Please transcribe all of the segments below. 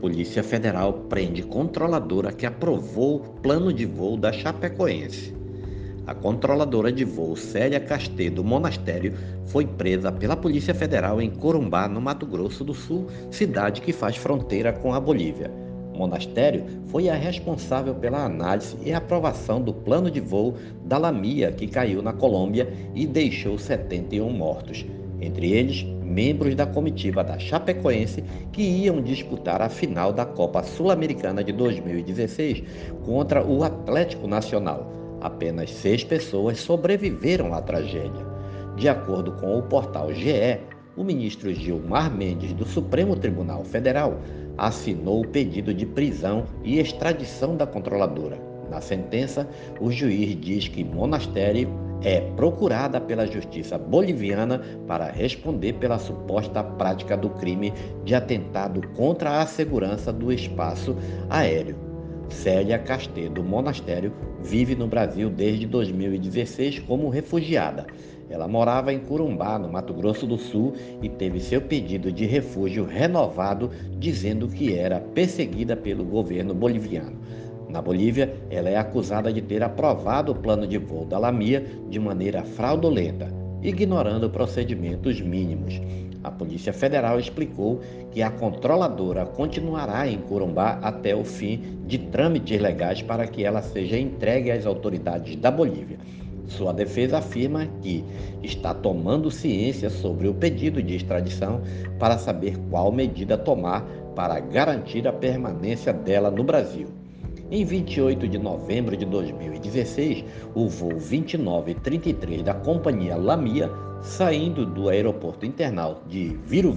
Polícia Federal prende controladora que aprovou o plano de voo da Chapecoense. A controladora de voo Célia Castê do Monastério foi presa pela Polícia Federal em Corumbá, no Mato Grosso do Sul, cidade que faz fronteira com a Bolívia. O Monastério foi a responsável pela análise e aprovação do plano de voo da Lamia, que caiu na Colômbia e deixou 71 mortos, entre eles membros da comitiva da Chapecoense que iam disputar a final da Copa Sul-Americana de 2016 contra o Atlético Nacional. Apenas seis pessoas sobreviveram à tragédia. De acordo com o portal GE, o ministro Gilmar Mendes do Supremo Tribunal Federal assinou o pedido de prisão e extradição da controladora. Na sentença, o juiz diz que Monastério é procurada pela justiça boliviana para responder pela suposta prática do crime de atentado contra a segurança do espaço aéreo. Célia Castê, do Monastério, vive no Brasil desde 2016 como refugiada. Ela morava em Curumbá, no Mato Grosso do Sul, e teve seu pedido de refúgio renovado, dizendo que era perseguida pelo governo boliviano. Na Bolívia, ela é acusada de ter aprovado o plano de voo da Lamia de maneira fraudulenta, ignorando procedimentos mínimos. A Polícia Federal explicou que a controladora continuará em Corumbá até o fim de trâmites legais para que ela seja entregue às autoridades da Bolívia. Sua defesa afirma que está tomando ciência sobre o pedido de extradição para saber qual medida tomar para garantir a permanência dela no Brasil. Em 28 de novembro de 2016, o voo 2933 da companhia Lamia, saindo do aeroporto internal de Viru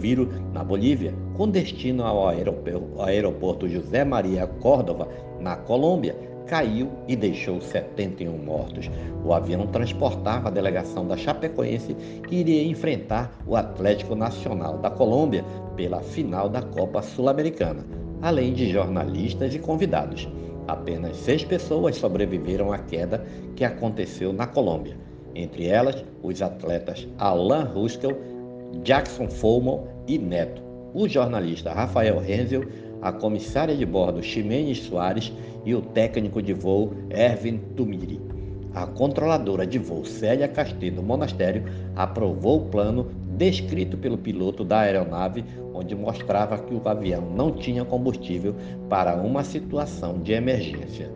na Bolívia, com destino ao aeroporto José Maria Córdova, na Colômbia, caiu e deixou 71 mortos. O avião transportava a delegação da Chapecoense que iria enfrentar o Atlético Nacional da Colômbia pela final da Copa Sul-Americana, além de jornalistas e convidados. Apenas seis pessoas sobreviveram à queda que aconteceu na Colômbia, entre elas os atletas Alan Ruskel, Jackson Follman e Neto, o jornalista Rafael Renzel, a comissária de bordo Ximenes Soares e o técnico de voo Erwin Tumiri. A controladora de voo Célia Castilho Monastério aprovou o plano descrito pelo piloto da aeronave, onde mostrava que o avião não tinha combustível para uma situação de emergência.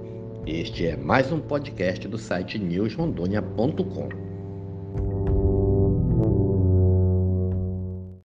Este é mais um podcast do site newsrondônia.com.